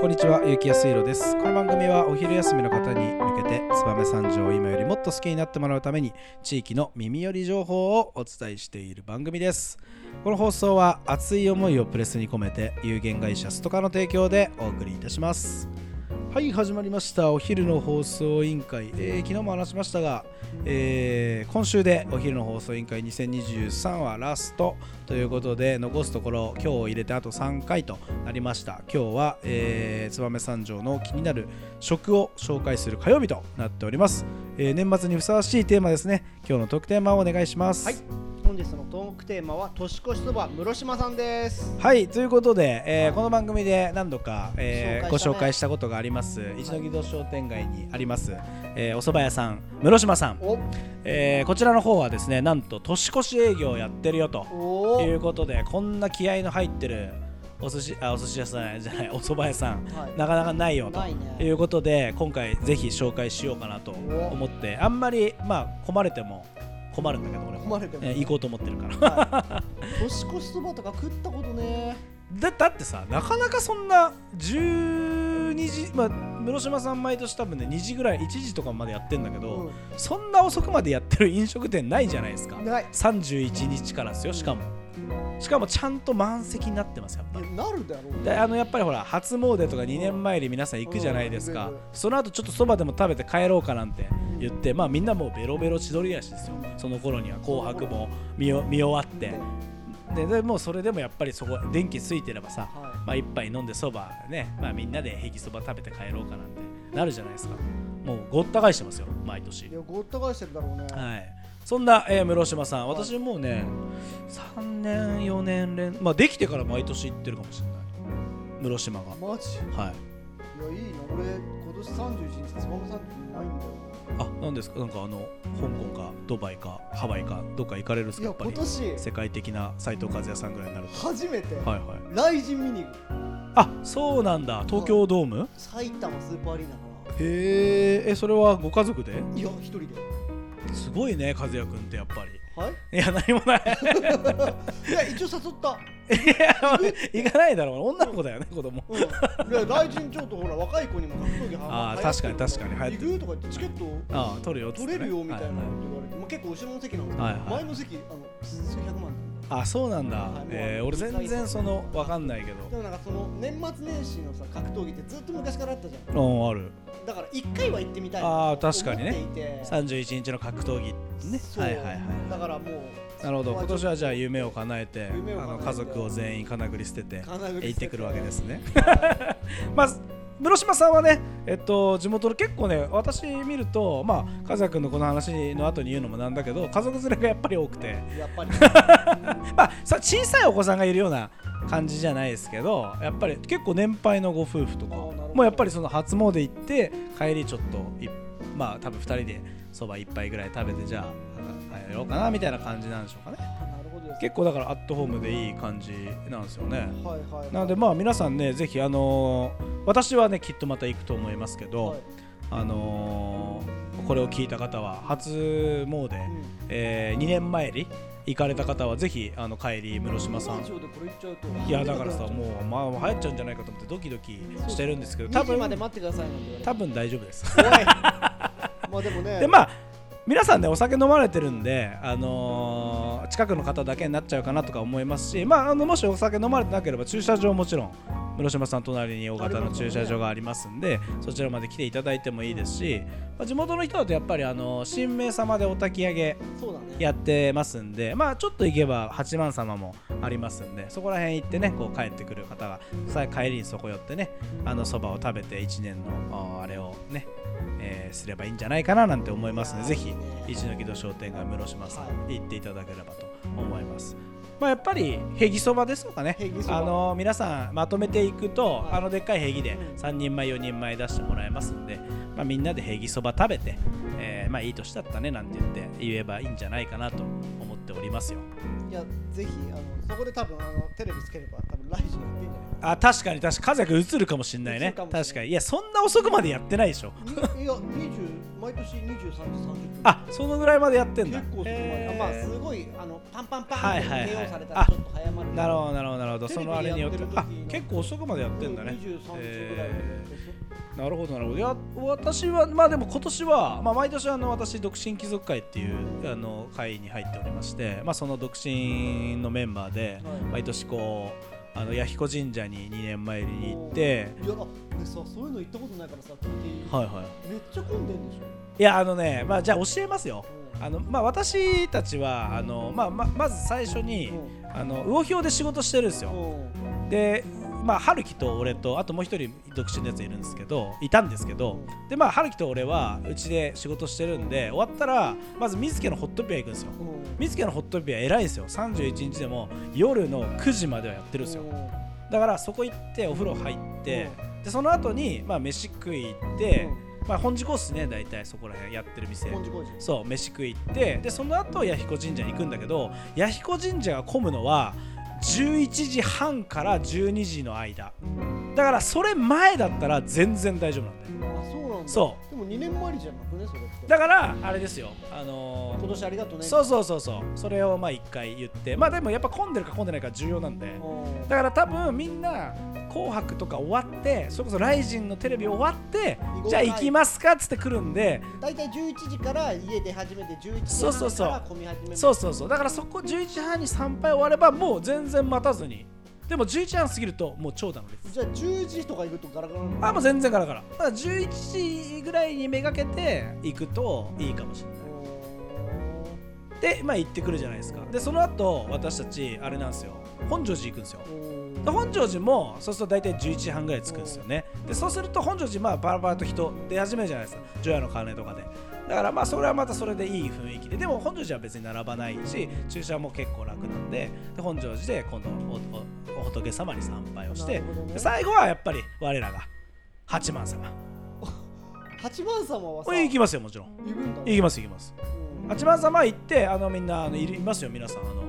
こんにちは、ゆきやすいろです。この番組はお昼休みの方に向けて、燕三条を今よりもっと好きになってもらうために、地域の耳寄り情報をお伝えしている番組です。この放送は熱い思いをプレスに込めて、有限会社ストカの提供でお送りいたします。はい、始まりました。お昼の放送委員会。えー昨日も話しましたが、えー今週でお昼の放送委員会2023はラストということで残すところ今日を入れてあと3回となりました。今日は、えー、燕三条の気になる食を紹介する火曜日となっております、えー年末にふさわしいテーマですね。今日の特テーマをお願いします。はい。本日のトークテーマは年越しそば室島さんです。はいということで、えーこの番組で何度か、えーご紹介したね。紹介したことがあります。一ノ木戸商店街にあります、えーお蕎麦屋さん室島さん、お。えーこちらの方はですねなんと年越し営業をやってるよとお。いうことでこんな気合の入ってるお寿司あお寿司屋さんじゃない お蕎麦屋さんはい。なかなかないよとないね。いうことで今回ぜひ紹介しようかなと思ってあんまりまあ困れても困るんだけど俺も。困るけどえー行こうと思ってるから。はい。年越しそばとか食ったことね。だだってさなかなかそんな12時まあ室島さん毎年多分ね2時ぐらい1時とかまでやってんだけど、そんな遅くまでやってる飲食店ないじゃないですか。うんない31日からですよしかもしかもちゃんと満席になってますやっぱ。なるだろうであのやっぱりほら初詣とか2年前に皆さん行くじゃないですか。うんその後ちょっとそばでも食べて帰ろうかなんて言ってまあみんなもうベロベロ千鳥足ですよ。その頃には紅白も見終わって。ででもうそれでもやっぱりそこ電気ついてればさはまあ一杯飲んでそばねまあみんなでへぎそば食べて帰ろうかなんてなるじゃないですか。もうごった返してますよ毎年。いいやごった返してるだろうね。はい、そんな、えー室島さん、私もうね、3年、4年連、まあ、できてから毎年行ってるかもしれない、室島が。マジ？はい、いやいいな。俺今年31日つばめさんってないんだよあ、なんですか、なんかあの、香港か、ドバイか、ハワイか、どっか行かれるんですか、いややっぱり。世界的な斉藤和也さんぐらいになると。初めて。はいはい。雷神見に行く。あ、そうなんだ、東京ドーム？埼玉スーパーアリーナかへえ、え、それはご家族で？ないや一人で。すごいね、和也君ってやっぱり。はい？いや、何もない。いや一応誘った。いや、行かないだろう、女の子だよね、子供。うん、いや雷神ちょっとほら若い子にも格闘技あー流行ってる確かに確かに流行ってる。行くとか言ってチケットああ、取るよ取れるよみたいなことは言われて、まあ、結構後ろの席なんです前の席あの数百万あそうなんだ、はいえー俺全然その分かんないけでどもなんかその年末年始のさ格闘技ってずっと昔からあったじゃん。うんある。だから一回は行ってみたいあーと確かにね。思っていて。31日の格闘技ね。はいはいはいだからもうなるほど。今年はじゃあう夢を叶えて。あの家族を全員金繰り捨てて金繰り捨てて。行ってくるわけですね。まあ室島さんはね、えっと、地元の結構ね、私見ると、まあ、和也君のこの話の後に言うのもなんだけど、家族連れがやっぱり多くて、やっぱりまあ、小さいお子さんがいるような感じじゃないですけどやっぱり結構年配のご夫婦とかもやっぱりその初詣行って帰りちょっといまあ多分2人でそば1杯ぐらい食べてじゃあ帰ろうかなみたいな感じなんでしょうかね結構だからアットホームでいい感じなんですよね。はいはいはい。なのでまあ皆さんねぜひあのー私はねきっとまた行くと思いますけど、はい。あのーこれを聞いた方は初詣、うん。え2年前に行かれた方はぜひあの帰り室島さん。いやだからさもうまあ流行っちゃうんじゃないかと思ってドキドキしてるんですけど多2時まで分多分大丈夫です。まあでもね。でまあ皆さんねお酒飲まれてるんで、あのー近くの方だけになっちゃうかなとか思いますし、まあ、あのもしお酒飲まれてなければ駐車場もちろん室島さん隣に大型の駐車場がありますんでそちらまで来ていただいてもいいですし、まあ、地元の人だとやっぱりあの神明様でお焚き上げやってますんで、まあちょっと行けば八幡様もありますんで、そこら辺行ってね、こう帰ってくる方が、さ帰りにそこ寄ってね、あのそばを食べて1年のああれをね、えーすればいいんじゃないかななんて思いますので、ぜひ一ノ木戸商店街室島さん、は行っていただければと思います。まあ、やっぱりへぎそばですとかね。あの皆さんまとめていくと、はいあのでっかいへぎでうん3人前4人前出してもらえますんで、まあ、みんなでへぎそば食べて、えーまあいい年だったねなんて言って言えばいいんじゃないかなと思っておりますよ。いやぜひあのそこで多分あのテレビつければ多分ライジンやってんじゃないあ確かに確かに。風が映るかもしんない映ねるかもしれない。確かに。いやそんな遅くまでやってないでしょ。にいや20毎年23時30分あそのぐらいまでやってんだ。結構そこまで、まあすごいあのパンパンパン。ってはいはいはい。KO されたらちょっと早まる。なるほどなるほどなるほど。テレビそのあれによって。やってる時あ結構遅くまでやってんだね。23時ぐらいまでえなるほどなるほど。いや私はまあでも今年は、まあ、毎年あの私独身貴族会っていうあの会に入っておりまして、まあ、その独身のメンバーではい。毎年こうあの弥彦神社に2年前に行って。いやあでさそういうの行ったことないからさ聞いてはいはい。めっちゃ混んでんでしょ？いやあのねまあじゃあ教えますよ。うん。あのまあ私たちはあの、まあ、ままず最初にあの魚標で仕事してるんですよ。うん。でまあ春樹と俺とあともう一人独身のやついるんですけどいたんですけどでまあ春樹と俺はうちで仕事してるんで終わったらまず水家のホットピア行くんですよ。うん。水家のホットピア偉いですよ。31日でも夜の9時まではやってるんですよ。だからそこ行ってお風呂入ってでその後にまあ飯食い行ってまあ本寺コースね大体そこら辺やってる店。そう飯食い行ってでその後弥彦神社に行くんだけど弥彦神社が混むのは11時半から12時の間だ。からそれ前だったら全然大丈夫なんだよ。あそうなんだ。そでも2年前じゃなくねそれって。だからあれですよ。あのー今年ありがとうね。そうそうそうそう。それをまあ一回言って。まあでもやっぱ混んでるか混んでないか重要なんで。うんだから多分みんな「紅白」とか終わってそれこそ「ライジン」のテレビ終わってじゃあ行きますかっつって来るんで大体11時から家出始めて11そうそうそう。時半から混み始める。そうそうそう。だからそこ11時半に参拝終わればもう全然待たずに。でも11時半過ぎるともう長蛇の列。じゃあ10時とか行くとガラガラなの？あもう全然ガラガラ。だから11時ぐらいにめがけて行くといいかもしれないでまあ行ってくるじゃないですか。でその後私たちあれなんですよ。本庄寺行くんですよ。うんで本庄寺もそうすると大体11時半ぐらい着くんですよね。でそうすると本庄寺まあバラバラと人出始めるじゃないですか。除夜の鐘とかで。だからまあそれはまたそれでいい雰囲気で。でも本庄寺は別に並ばないし駐車も結構楽なんでで本庄寺で今度お仏様に参拝をしてね。で最後はやっぱり我らが八幡様。八幡様はさこれ行きますよもちろん。行きます行きます。うん八幡様行ってあのみんなあのいますよ皆さんあの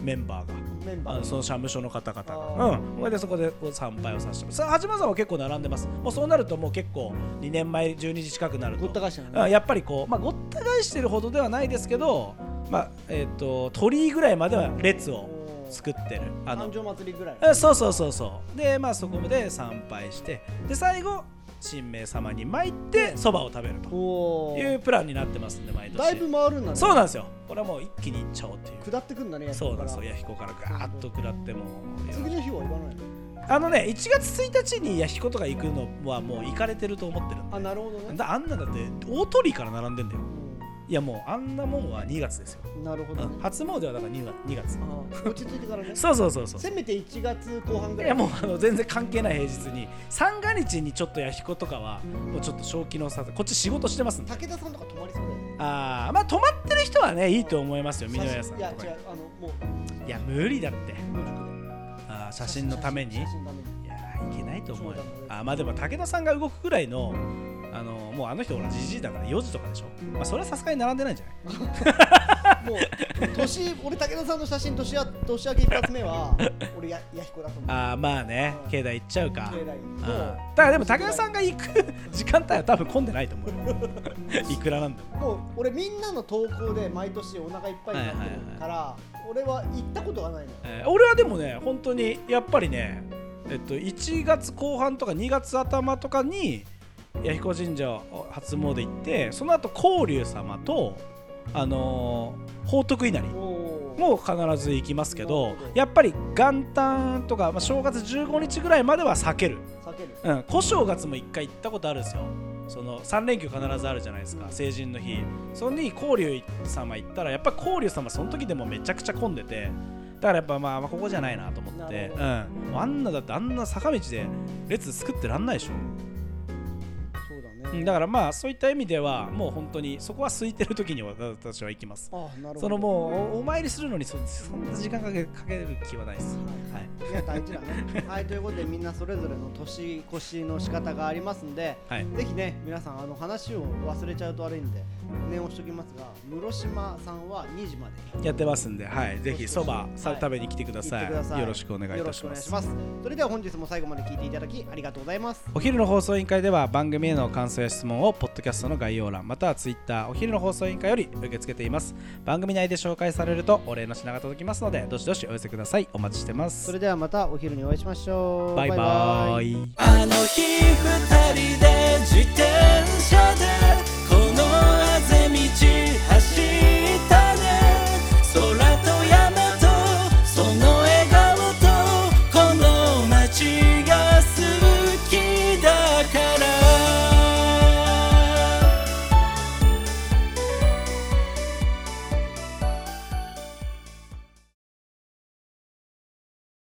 メンバーが。メンバーあのその社務所の方々あが、うん、それでそこで参拝をさせてます。さあ八幡様は結構並んでます。もうそうなるともう結構2年前12時近くなると。ごった返したのあねやっぱりこうまあごった返してるほどではないですけど、まあえっ、と鳥居ぐらいまでは列を作ってる。あの祭りぐらいえそうそうそうそう。でまあそこで参拝してで最後神明様に参ってそばを食べるというプランになってますんで毎年。だいぶ回るんだねそうなんですよ。これはもう一気にいっちゃおうっていう。下ってくんだねそうなんですよ。や弥彦からガーッと下ってもう。次の日は行かないの？あのね1月1日に弥彦とか行くのはもう行かれてると思ってるんであなるほどねだあんなだって大鳥居から並んでんだよういやもうあんなもんは2月ですよ、んなるほどね。うん。初詣はだから2月 ,2 月。あ落ち着いてからね。そうそうそうそう。せめて1月後半ぐらい。いやもうあの全然関係ない平日に。三が日にちょっと弥彦とかはもうちょっと正気のさこっち仕事してますんで。武田さんとか泊まりそうだよね。あーまあ泊まってる人はねいいと思いますよ美濃屋さん。いやとか違うあのもう。いや無理だって。あー写真のために。いや写真のために。ーいけないと思うよ。あーまあでも武田さんが動くぐらいのあのもうあの人ほらじじいだから4時とかでしょ、まあ、それはさすがに並んでないんじゃない？もう年俺武田さんの写真年や年明け一発目は俺や弥彦だと思う。ああまあね。うん。境内行っちゃうか。境内。だからでも武田さんが行く時間帯は多分混んでないと思うよ。いくらなんでも。もう俺みんなの投稿で毎年お腹いっぱいになってるから、俺は行ったことがないのよ。えー俺はでもね本当にやっぱりねえっと1月後半とか2月頭とかに弥彦神社初詣行ってその後光龍様とあのー宝徳稲荷も必ず行きますけどやっぱり元旦とか、まあ、正月15日ぐらいまでは避ける、避ける。うん、小正月も1回行ったことあるんですよ。その3連休必ずあるじゃないですか。成人の日。それに光龍様行ったらやっぱ光龍様その時でもめちゃくちゃ混んでてだからやっぱまあまあここじゃないなと思って。うん、あんなだってあんな坂道で列作ってらんないでしょだからまあそういった意味ではもう本当にそこは空いてる時に私は行きます。あなるほど。そのもうおお参りするのにそそんな時間かけかける気はないです。はい。い。や大事だね。はいということでみんなそれぞれの年越しの仕方がありますんではい。ぜひね皆さんあの話を忘れちゃうと悪いんで念をしておきますが室島さんは2時まで。やってますんで、はい、ぜひそばさはい。食べに来てください,、よろしくお願いいたします。それでは本日も最後まで聞いていただきありがとうございます。お昼の放送委員会では番組への感想や質問をポッドキャストの概要欄または Twitter お昼の放送委員会より受け付けています。番組内で紹介されるとお礼の品が届きますのでどしどしお寄せください。お待ちしてます。それではまたお昼にお会いしましょう。バイバイ。あの日二人で自転車で